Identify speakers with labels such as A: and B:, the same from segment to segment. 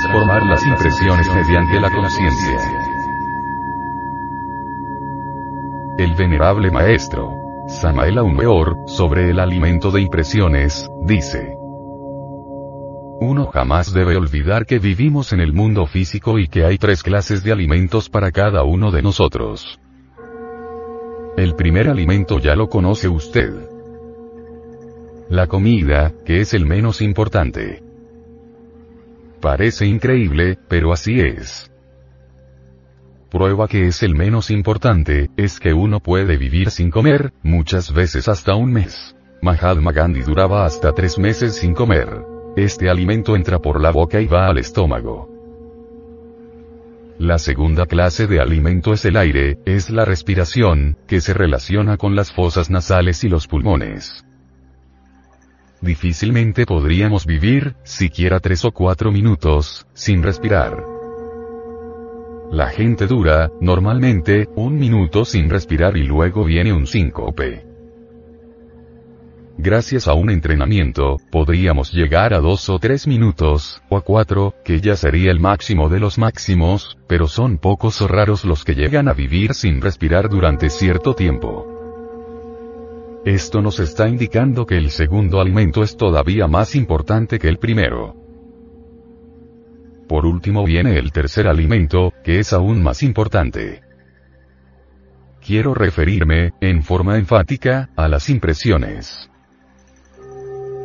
A: transformar las impresiones mediante la conciencia. El venerable maestro, Samael Aumeor, sobre el alimento de impresiones, dice, uno jamás debe olvidar que vivimos en el mundo físico y que hay tres clases de alimentos para cada uno de nosotros. El primer alimento ya lo conoce usted. La comida, que es el menos importante. Parece increíble, pero así es. Prueba que es el menos importante, es que uno puede vivir sin comer, muchas veces hasta un mes. Mahatma Gandhi duraba hasta tres meses sin comer. Este alimento entra por la boca y va al estómago. La segunda clase de alimento es el aire, es la respiración, que se relaciona con las fosas nasales y los pulmones. Difícilmente podríamos vivir, siquiera tres o cuatro minutos, sin respirar. La gente dura, normalmente, un minuto sin respirar y luego viene un síncope. Gracias a un entrenamiento, podríamos llegar a dos o tres minutos, o a cuatro, que ya sería el máximo de los máximos, pero son pocos o raros los que llegan a vivir sin respirar durante cierto tiempo. Esto nos está indicando que el segundo alimento es todavía más importante que el primero. Por último viene el tercer alimento, que es aún más importante. Quiero referirme, en forma enfática, a las impresiones.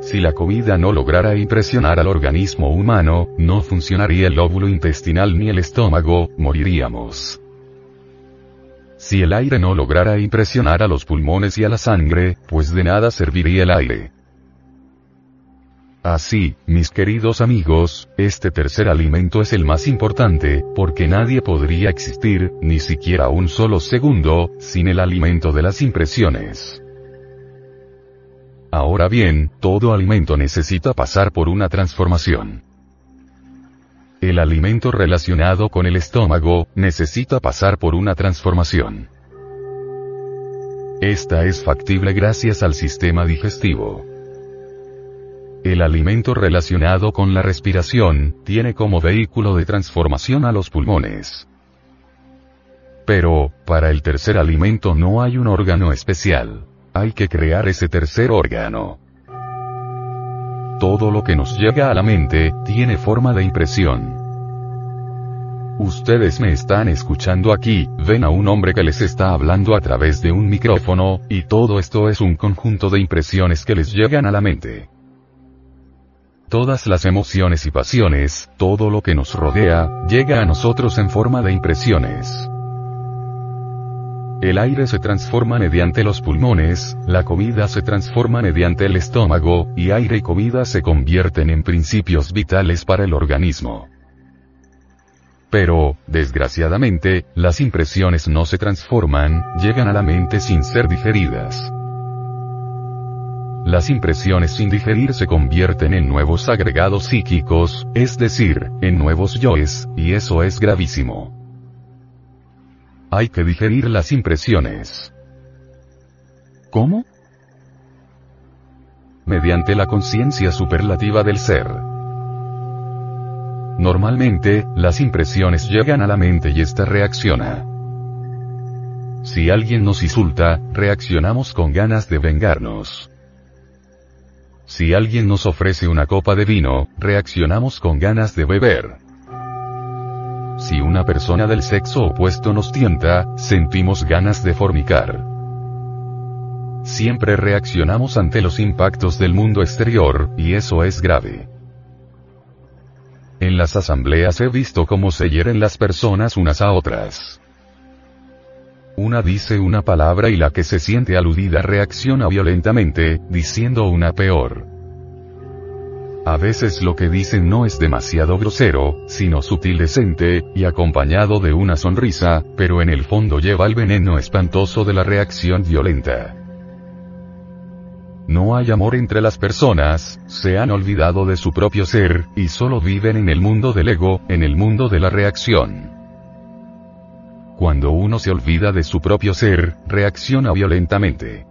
A: Si la comida no lograra impresionar al organismo humano, no funcionaría el óvulo intestinal ni el estómago, moriríamos. Si el aire no lograra impresionar a los pulmones y a la sangre, pues de nada serviría el aire. Así, mis queridos amigos, este tercer alimento es el más importante, porque nadie podría existir, ni siquiera un solo segundo, sin el alimento de las impresiones. Ahora bien, todo alimento necesita pasar por una transformación. El alimento relacionado con el estómago, necesita pasar por una transformación. Esta es factible gracias al sistema digestivo. El alimento relacionado con la respiración, tiene como vehículo de transformación a los pulmones. Pero, para el tercer alimento no hay un órgano especial. Hay que crear ese tercer órgano. Todo lo que nos llega a la mente, tiene forma de impresión. Ustedes me están escuchando aquí, ven a un hombre que les está hablando a través de un micrófono, y todo esto es un conjunto de impresiones que les llegan a la mente. Todas las emociones y pasiones, todo lo que nos rodea, llega a nosotros en forma de impresiones. El aire se transforma mediante los pulmones, la comida se transforma mediante el estómago, y aire y comida se convierten en principios vitales para el organismo. Pero, desgraciadamente, las impresiones no se transforman, llegan a la mente sin ser digeridas. Las impresiones sin digerir se convierten en nuevos agregados psíquicos, es decir, en nuevos yoes, y eso es gravísimo. Hay que digerir las impresiones. ¿Cómo? Mediante la conciencia superlativa del ser. Normalmente, las impresiones llegan a la mente y ésta reacciona. Si alguien nos insulta, reaccionamos con ganas de vengarnos. Si alguien nos ofrece una copa de vino, reaccionamos con ganas de beber. Si una persona del sexo opuesto nos tienta, sentimos ganas de fornicar. Siempre reaccionamos ante los impactos del mundo exterior, y eso es grave. En las asambleas he visto cómo se hieren las personas unas a otras. Una dice una palabra y la que se siente aludida reacciona violentamente, diciendo una peor. A veces lo que dicen no es demasiado grosero, sino sutil decente, y acompañado de una sonrisa, pero en el fondo lleva el veneno espantoso de la reacción violenta. No hay amor entre las personas, se han olvidado de su propio ser, y solo viven en el mundo del ego, en el mundo de la reacción. Cuando uno se olvida de su propio ser, reacciona violentamente.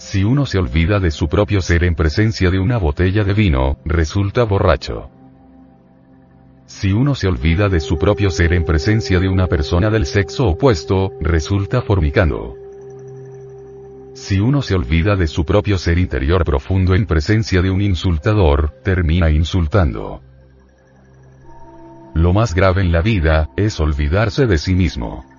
A: Si uno se olvida de su propio ser en presencia de una botella de vino, resulta borracho. Si uno se olvida de su propio ser en presencia de una persona del sexo opuesto, resulta fornicando. Si uno se olvida de su propio ser interior profundo en presencia de un insultador, termina insultando. Lo más grave en la vida, es olvidarse de sí mismo.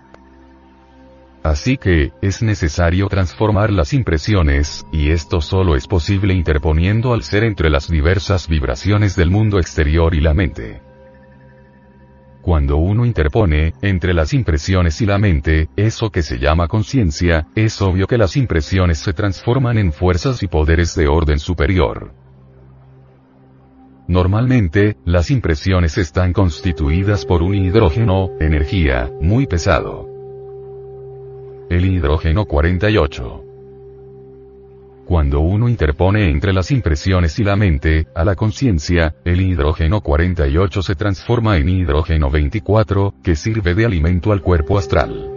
A: Así que, es necesario transformar las impresiones, y esto solo es posible interponiendo al ser entre las diversas vibraciones del mundo exterior y la mente. Cuando uno interpone, entre las impresiones y la mente, eso que se llama conciencia, es obvio que las impresiones se transforman en fuerzas y poderes de orden superior. Normalmente, las impresiones están constituidas por un hidrógeno, energía, muy pesado. El hidrógeno 48. Cuando uno interpone entre las impresiones y la mente, a la conciencia, el hidrógeno 48 se transforma en hidrógeno 24, que sirve de alimento al cuerpo astral.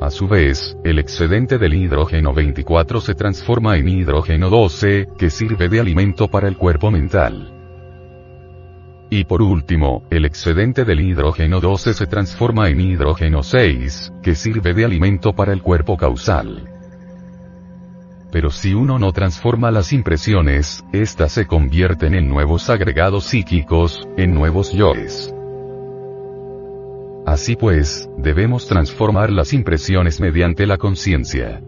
A: A su vez, el excedente del hidrógeno 24 se transforma en hidrógeno 12, que sirve de alimento para el cuerpo mental. Y por último, el excedente del hidrógeno 12 se transforma en hidrógeno 6, que sirve de alimento para el cuerpo causal. Pero si uno no transforma las impresiones, éstas se convierten en nuevos agregados psíquicos, en nuevos yoes. Así pues, debemos transformar las impresiones mediante la conciencia.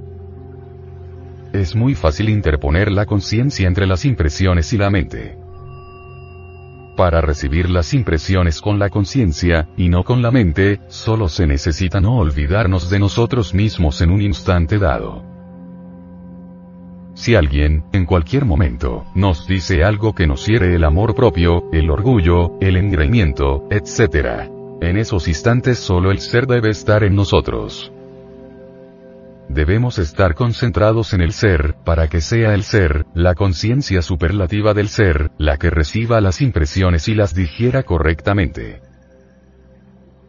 A: Es muy fácil interponer la conciencia entre las impresiones y la mente. Para recibir las impresiones con la conciencia, y no con la mente, solo se necesita no olvidarnos de nosotros mismos en un instante dado. Si alguien, en cualquier momento, nos dice algo que nos hiere el amor propio, el orgullo, el engreimiento, etc. En esos instantes solo el ser debe estar en nosotros. Debemos estar concentrados en el ser, para que sea el ser, la conciencia superlativa del ser, la que reciba las impresiones y las digiera correctamente.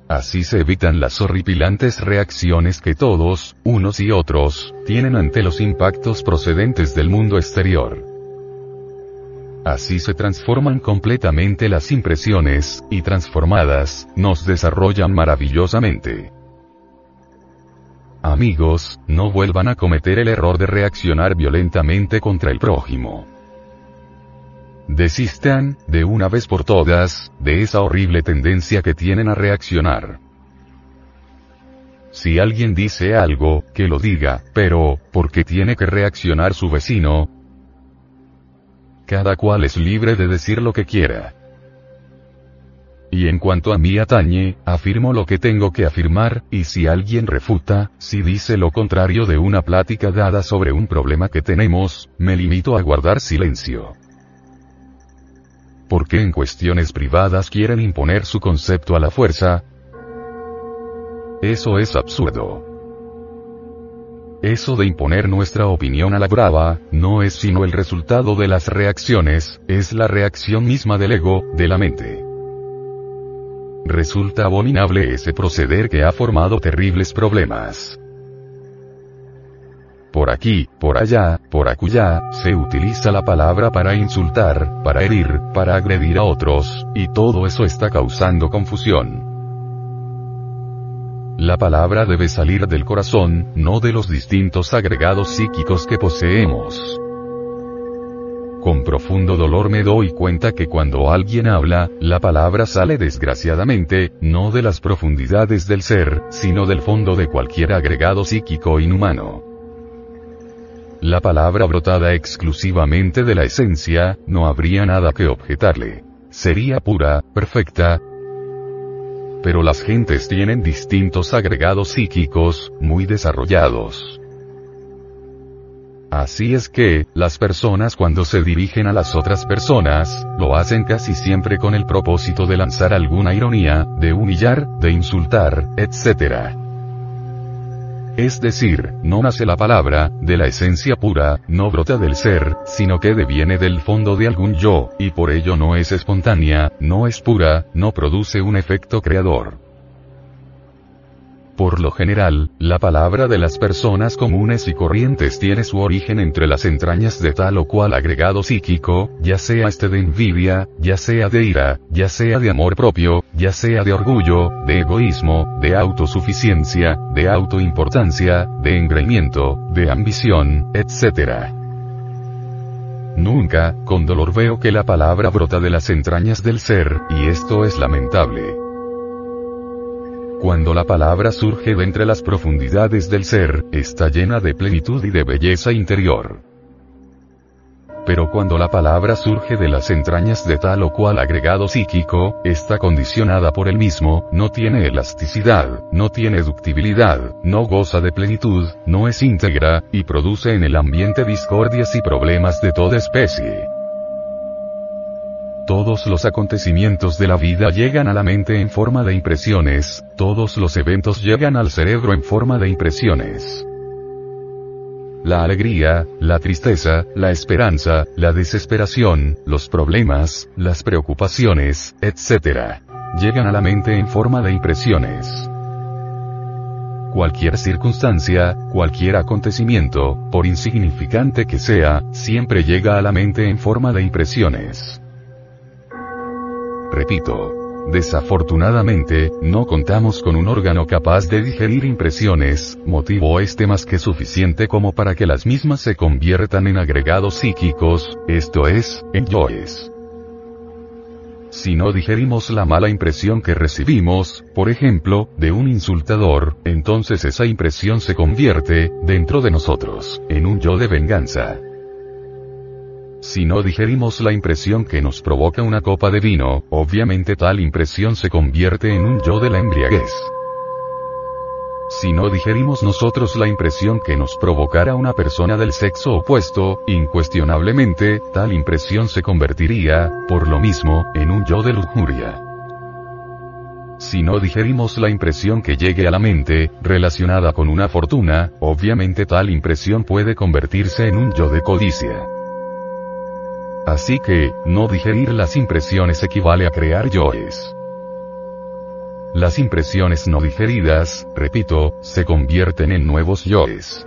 A: Así se evitan las horripilantes reacciones que todos, unos y otros, tienen ante los impactos procedentes del mundo exterior. Así se transforman completamente las impresiones, y transformadas, nos desarrollan maravillosamente. Amigos, no vuelvan a cometer el error de reaccionar violentamente contra el prójimo. Desistan, de una vez por todas, de esa horrible tendencia que tienen a reaccionar. Si alguien dice algo, que lo diga, pero, ¿por qué tiene que reaccionar su vecino? Cada cual es libre de decir lo que quiera. Y en cuanto a mí atañe, afirmo lo que tengo que afirmar, y si alguien refuta, si dice lo contrario de una plática dada sobre un problema que tenemos, me limito a guardar silencio. ¿Por qué en cuestiones privadas quieren imponer su concepto a la fuerza? Eso es absurdo. Eso de imponer nuestra opinión a la brava, no es sino el resultado de las reacciones, es la reacción misma del ego, de la mente. Resulta abominable ese proceder que ha formado terribles problemas. Por aquí, por allá, por acullá, se utiliza la palabra para insultar, para herir, para agredir a otros, y todo eso está causando confusión. La palabra debe salir del corazón, no de los distintos agregados psíquicos que poseemos. Con profundo dolor me doy cuenta que cuando alguien habla, la palabra sale desgraciadamente, no de las profundidades del ser, sino del fondo de cualquier agregado psíquico inhumano. La palabra brotada exclusivamente de la esencia, no habría nada que objetarle. Sería pura, perfecta. Pero las gentes tienen distintos agregados psíquicos, muy desarrollados. Así es que, las personas cuando se dirigen a las otras personas, lo hacen casi siempre con el propósito de lanzar alguna ironía, de humillar, de insultar, etc. Es decir, no nace la palabra, de la esencia pura, no brota del ser, sino que deviene del fondo de algún yo, y por ello no es espontánea, no es pura, no produce un efecto creador. Por lo general, la palabra de las personas comunes y corrientes tiene su origen entre las entrañas de tal o cual agregado psíquico, ya sea este de envidia, ya sea de ira, ya sea de amor propio, ya sea de orgullo, de egoísmo, de autosuficiencia, de autoimportancia, de engreimiento, de ambición, etc. Nunca, con dolor veo que la palabra brota de las entrañas del ser, y esto es lamentable. Cuando la palabra surge de entre las profundidades del ser, está llena de plenitud y de belleza interior. Pero cuando la palabra surge de las entrañas de tal o cual agregado psíquico, está condicionada por el mismo, no tiene elasticidad, no tiene ductibilidad, no goza de plenitud, no es íntegra, y produce en el ambiente discordias y problemas de toda especie. Todos los acontecimientos de la vida llegan a la mente en forma de impresiones, todos los eventos llegan al cerebro en forma de impresiones. La alegría, la tristeza, la esperanza, la desesperación, los problemas, las preocupaciones, etc. Llegan a la mente en forma de impresiones. Cualquier circunstancia, cualquier acontecimiento, por insignificante que sea, siempre llega a la mente en forma de impresiones. Repito. Desafortunadamente, no contamos con un órgano capaz de digerir impresiones, motivo este más que suficiente como para que las mismas se conviertan en agregados psíquicos, esto es, en yoes. Si no digerimos la mala impresión que recibimos, por ejemplo, de un insultador, entonces esa impresión se convierte, dentro de nosotros, en un yo de venganza. Si no digerimos la impresión que nos provoca una copa de vino, obviamente tal impresión se convierte en un yo de la embriaguez. Si no digerimos nosotros la impresión que nos provocara una persona del sexo opuesto, incuestionablemente, tal impresión se convertiría, por lo mismo, en un yo de lujuria. Si no digerimos la impresión que llegue a la mente, relacionada con una fortuna, obviamente tal impresión puede convertirse en un yo de codicia. Así que, no digerir las impresiones equivale a crear yoes. Las impresiones no digeridas, repito, se convierten en nuevos yoes.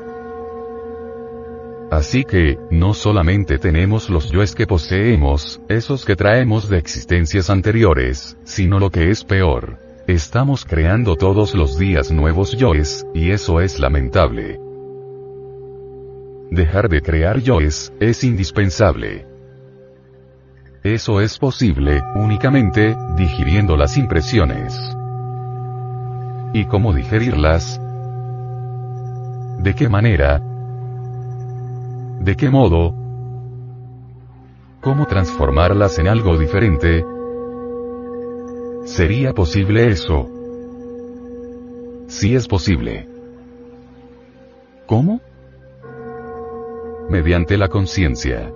A: Así que, no solamente tenemos los yoes que poseemos, esos que traemos de existencias anteriores, sino lo que es peor. Estamos creando todos los días nuevos yoes, y eso es lamentable. Dejar de crear yoes, es indispensable. Eso es posible, únicamente, digiriendo las impresiones. ¿Y cómo digerirlas? ¿De qué manera? ¿De qué modo? ¿Cómo transformarlas en algo diferente? ¿Sería posible eso? Sí es posible. ¿Cómo? Mediante la conciencia.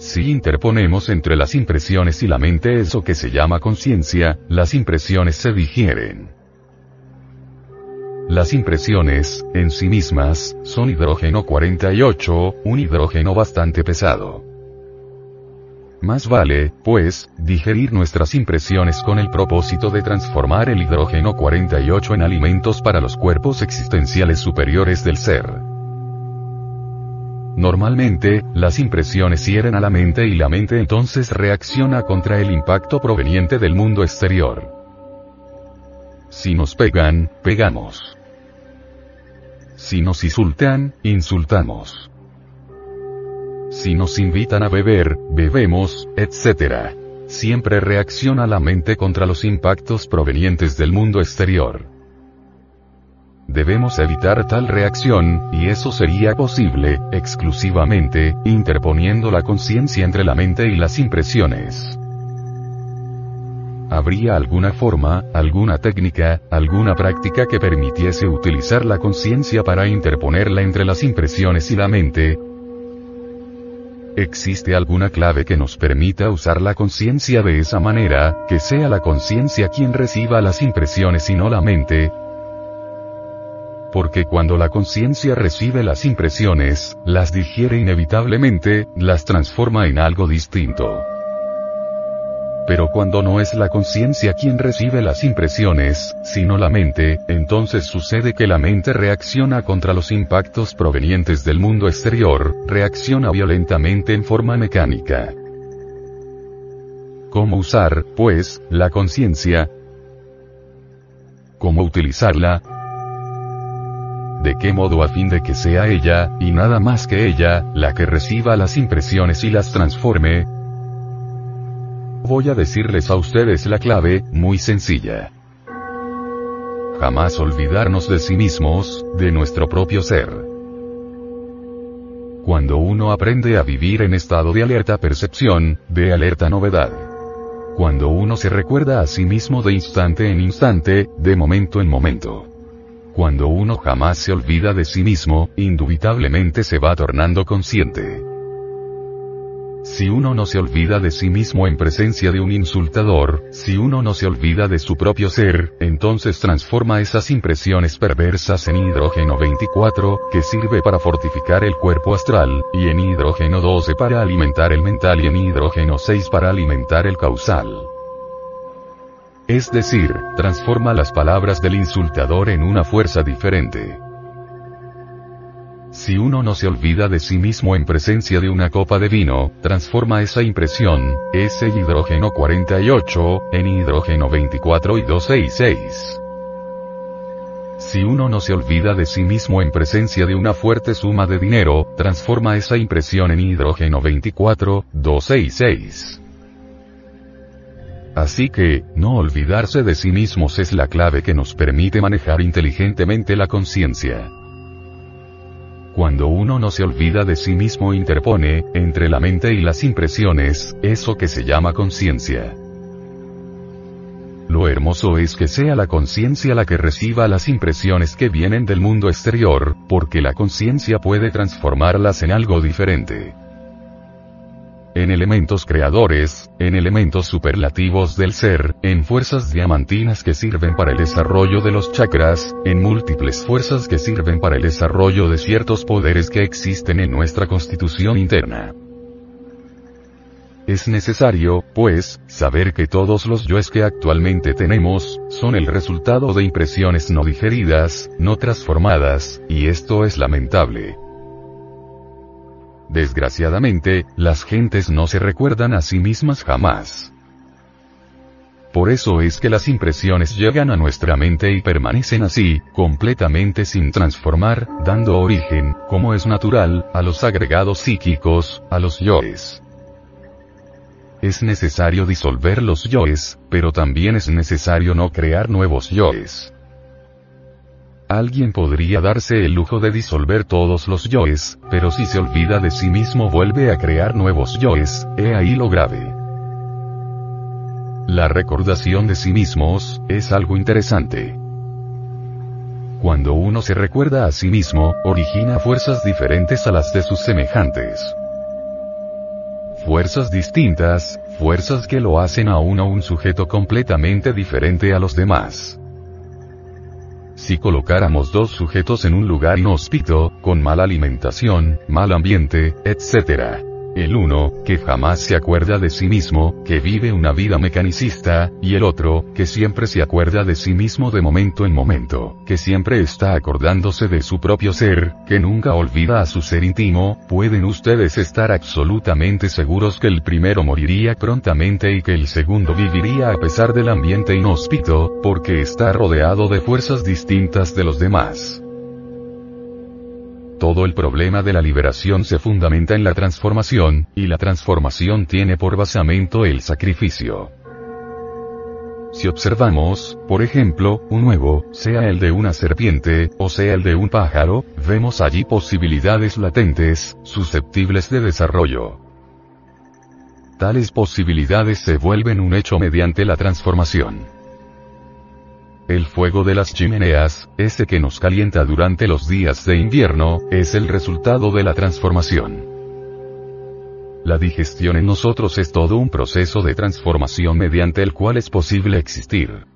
A: Si interponemos entre las impresiones y la mente eso que se llama conciencia, las impresiones se digieren. Las impresiones, en sí mismas, son hidrógeno 48, un hidrógeno bastante pesado. Más vale, pues, digerir nuestras impresiones con el propósito de transformar el hidrógeno 48 en alimentos para los cuerpos existenciales superiores del ser. Normalmente, las impresiones hieren a la mente y la mente entonces reacciona contra el impacto proveniente del mundo exterior. Si nos pegan, pegamos. Si nos insultan, insultamos. Si nos invitan a beber, bebemos, etc. Siempre reacciona la mente contra los impactos provenientes del mundo exterior. Debemos evitar tal reacción, y eso sería posible, exclusivamente, interponiendo la conciencia entre la mente y las impresiones. ¿Habría alguna forma, alguna técnica, alguna práctica que permitiese utilizar la conciencia para interponerla entre las impresiones y la mente? ¿Existe alguna clave que nos permita usar la conciencia de esa manera, que sea la conciencia quien reciba las impresiones y no la mente? Porque cuando la conciencia recibe las impresiones, las digiere inevitablemente, las transforma en algo distinto. pero cuando no es la conciencia quien recibe las impresiones, sino la mente, entonces sucede que la mente reacciona contra los impactos provenientes del mundo exterior, reacciona violentamente en forma mecánica. ¿Cómo usar, pues, la conciencia? ¿Cómo utilizarla? ¿De qué modo a fin de que sea ella, y nada más que ella, la que reciba las impresiones y las transforme? Voy a decirles a ustedes la clave, muy sencilla. Jamás olvidarnos de sí mismos, de nuestro propio ser. Cuando uno aprende a vivir en estado de alerta percepción, de alerta novedad. Cuando uno se recuerda a sí mismo de instante en instante, de momento en momento. Cuando uno jamás se olvida de sí mismo, indubitablemente se va tornando consciente. Si uno no se olvida de sí mismo en presencia de un insultador, si uno no se olvida de su propio ser, entonces transforma esas impresiones perversas en hidrógeno 24, que sirve para fortificar el cuerpo astral, y en hidrógeno 12 para alimentar el mental y en hidrógeno 6 para alimentar el causal. Es decir, transforma las palabras del insultador en una fuerza diferente. Si uno no se olvida de sí mismo en presencia de una copa de vino, transforma esa impresión, ese hidrógeno 48, en hidrógeno 24 y 266. Si uno no se olvida de sí mismo en presencia de una fuerte suma de dinero, transforma esa impresión en hidrógeno 24, 266. Así que, no olvidarse de sí mismos es la clave que nos permite manejar inteligentemente la conciencia. Cuando uno no se olvida de sí mismo interpone, entre la mente y las impresiones, eso que se llama conciencia. Lo hermoso es que sea la conciencia la que reciba las impresiones que vienen del mundo exterior, porque la conciencia puede transformarlas en algo diferente en elementos creadores, en elementos superlativos del ser, en fuerzas diamantinas que sirven para el desarrollo de los chakras, en múltiples fuerzas que sirven para el desarrollo de ciertos poderes que existen en nuestra constitución interna. Es necesario, pues, saber que todos los yoes que actualmente tenemos, son el resultado de impresiones no digeridas, no transformadas, y esto es lamentable. Desgraciadamente, las gentes no se recuerdan a sí mismas jamás. Por eso es que las impresiones llegan a nuestra mente y permanecen así, completamente sin transformar, dando origen, como es natural, a los agregados psíquicos, a los yoes. Es necesario disolver los yoes, pero también es necesario no crear nuevos yoes. Alguien podría darse el lujo de disolver todos los yoes, pero si se olvida de sí mismo vuelve a crear nuevos yoes, he ahí lo grave. La recordación de sí mismos, es algo interesante. Cuando uno se recuerda a sí mismo, origina fuerzas diferentes a las de sus semejantes. Fuerzas distintas, fuerzas que lo hacen a uno un sujeto completamente diferente a los demás. Si colocáramos dos sujetos en un lugar inhóspito, con mala alimentación, mal ambiente, etc. El uno, que jamás se acuerda de sí mismo, que vive una vida mecanicista, y el otro, que siempre se acuerda de sí mismo de momento en momento, que siempre está acordándose de su propio ser, que nunca olvida a su ser íntimo, pueden ustedes estar absolutamente seguros que el primero moriría prontamente y que el segundo viviría a pesar del ambiente inhóspito, porque está rodeado de fuerzas distintas de los demás. Todo el problema de la liberación se fundamenta en la transformación, y la transformación tiene por basamento el sacrificio. Si observamos, por ejemplo, un huevo, sea el de una serpiente, o sea el de un pájaro, vemos allí posibilidades latentes, susceptibles de desarrollo. Tales posibilidades se vuelven un hecho mediante la transformación. El fuego de las chimeneas, ese que nos calienta durante los días de invierno, es el resultado de la transformación. La digestión en nosotros es todo un proceso de transformación mediante el cual es posible existir.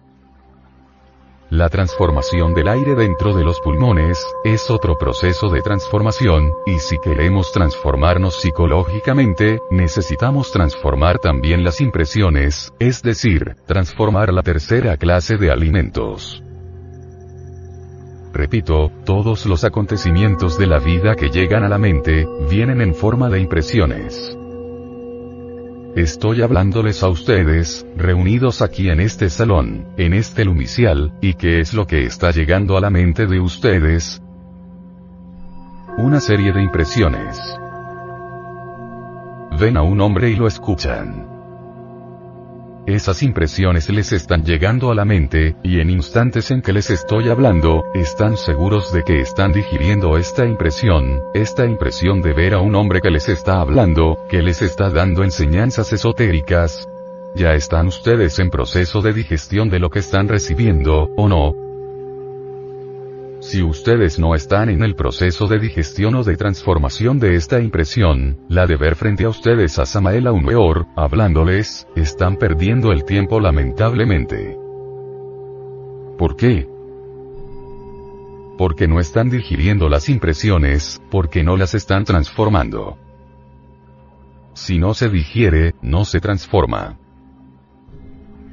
A: La transformación del aire dentro de los pulmones, es otro proceso de transformación, y si queremos transformarnos psicológicamente, necesitamos transformar también las impresiones, es decir, transformar la tercera clase de alimentos. Repito, todos los acontecimientos de la vida que llegan a la mente, vienen en forma de impresiones. Estoy hablándoles a ustedes, reunidos aquí en este salón, en este lumicial, y qué es lo que está llegando a la mente de ustedes. Una serie de impresiones. Ven a un hombre y lo escuchan. Esas impresiones les están llegando a la mente, y en instantes en que les estoy hablando, están seguros de que están digiriendo esta impresión, esta impresión de ver a un hombre que les está hablando, que les está dando enseñanzas esotéricas. Ya están ustedes en proceso de digestión de lo que están recibiendo, ¿o no? Si ustedes no están en el proceso de digestión o de transformación de esta impresión, la de ver frente a ustedes a Samael Aumeor, hablándoles, están perdiendo el tiempo lamentablemente. ¿Por qué? Porque no están digiriendo las impresiones, porque no las están transformando. Si no se digiere, no se transforma.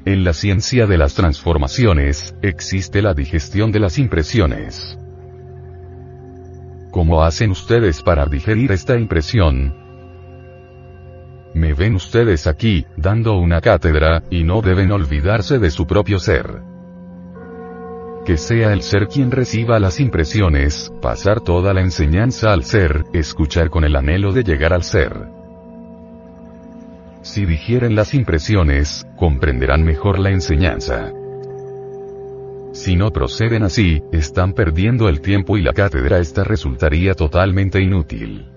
A: En la ciencia de las transformaciones, existe la digestión de las impresiones. ¿Cómo hacen ustedes para digerir esta impresión? Me ven ustedes aquí, dando una cátedra, y no deben olvidarse de su propio ser. Que sea el ser quien reciba las impresiones, pasar toda la enseñanza al ser, escuchar con el anhelo de llegar al ser. Si digieren las impresiones, comprenderán mejor la enseñanza. Si no proceden así, están perdiendo el tiempo y la cátedra esta resultaría totalmente inútil.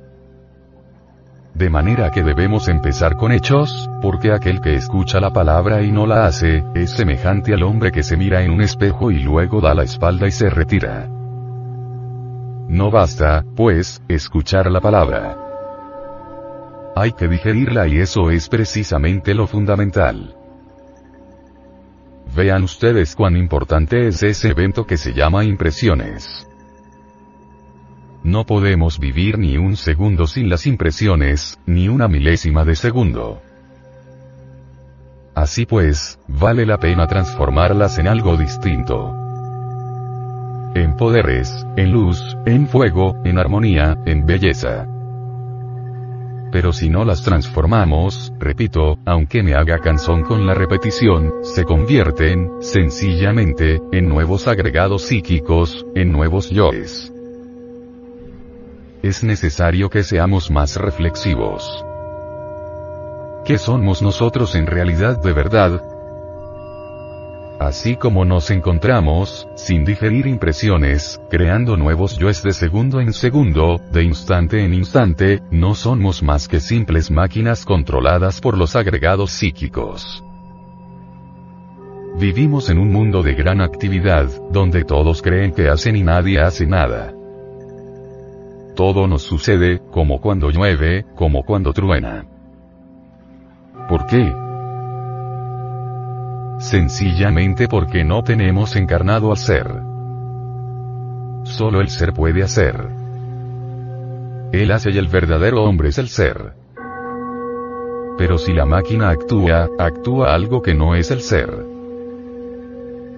A: De manera que debemos empezar con hechos, porque aquel que escucha la palabra y no la hace, es semejante al hombre que se mira en un espejo y luego da la espalda y se retira. No basta, pues, escuchar la palabra. Hay que digerirla y eso es precisamente lo fundamental. Vean ustedes cuán importante es ese evento que se llama impresiones. No podemos vivir ni un segundo sin las impresiones, ni una milésima de segundo. Así pues, vale la pena transformarlas en algo distinto. En poderes, en luz, en fuego, en armonía, en belleza pero si no las transformamos, repito, aunque me haga cansón con la repetición, se convierten, sencillamente, en nuevos agregados psíquicos, en nuevos yoes. Es necesario que seamos más reflexivos. ¿Qué somos nosotros en realidad de verdad? Así como nos encontramos, sin digerir impresiones, creando nuevos yoes de segundo en segundo, de instante en instante, no somos más que simples máquinas controladas por los agregados psíquicos. Vivimos en un mundo de gran actividad, donde todos creen que hacen y nadie hace nada. Todo nos sucede, como cuando llueve, como cuando truena. ¿Por qué? Sencillamente porque no tenemos encarnado al ser. Solo el ser puede hacer. Él hace y el verdadero hombre es el ser. Pero si la máquina actúa, actúa algo que no es el ser.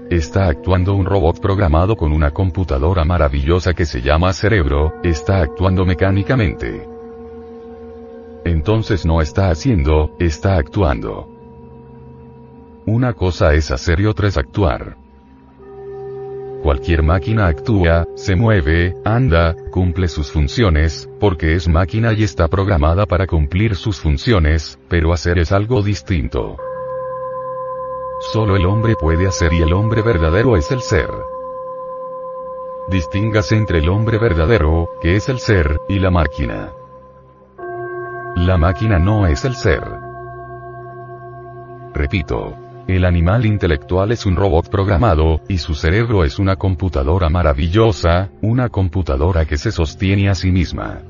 A: Está actuando un robot programado con una computadora maravillosa que se llama cerebro, está actuando mecánicamente. Entonces no está haciendo, está actuando. Una cosa es hacer y otra es actuar. Cualquier máquina actúa, se mueve, anda, cumple sus funciones, porque es máquina y está programada para cumplir sus funciones, pero hacer es algo distinto. Solo el hombre puede hacer y el hombre verdadero es el ser. Distíngase entre el hombre verdadero, que es el ser, y la máquina. La máquina no es el ser. Repito, el animal intelectual es un robot programado, y su cerebro es una computadora maravillosa, una computadora que se sostiene a sí misma.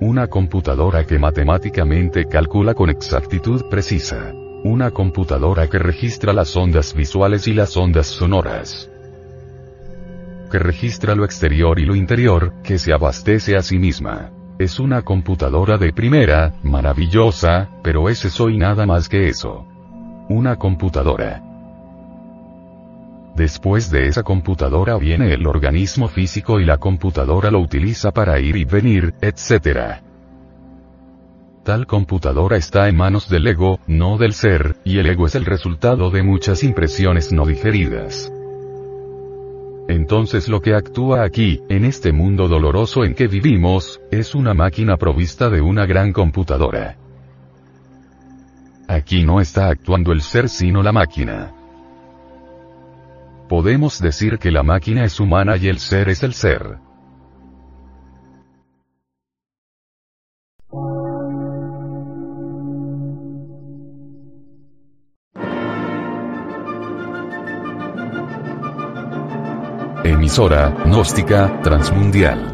A: Una computadora que matemáticamente calcula con exactitud precisa. Una computadora que registra las ondas visuales y las ondas sonoras. Que registra lo exterior y lo interior, que se abastece a sí misma. Es una computadora de primera, maravillosa, pero es eso y nada más que eso. Una computadora. Después de esa computadora viene el organismo físico y la computadora lo utiliza para ir y venir, etc. Tal computadora está en manos del ego, no del ser, y el ego es el resultado de muchas impresiones no digeridas. Entonces lo que actúa aquí, en este mundo doloroso en que vivimos, es una máquina provista de una gran computadora. Aquí no está actuando el ser sino la máquina. Podemos decir que la máquina es humana y el ser es el ser. Emisora, gnóstica, transmundial.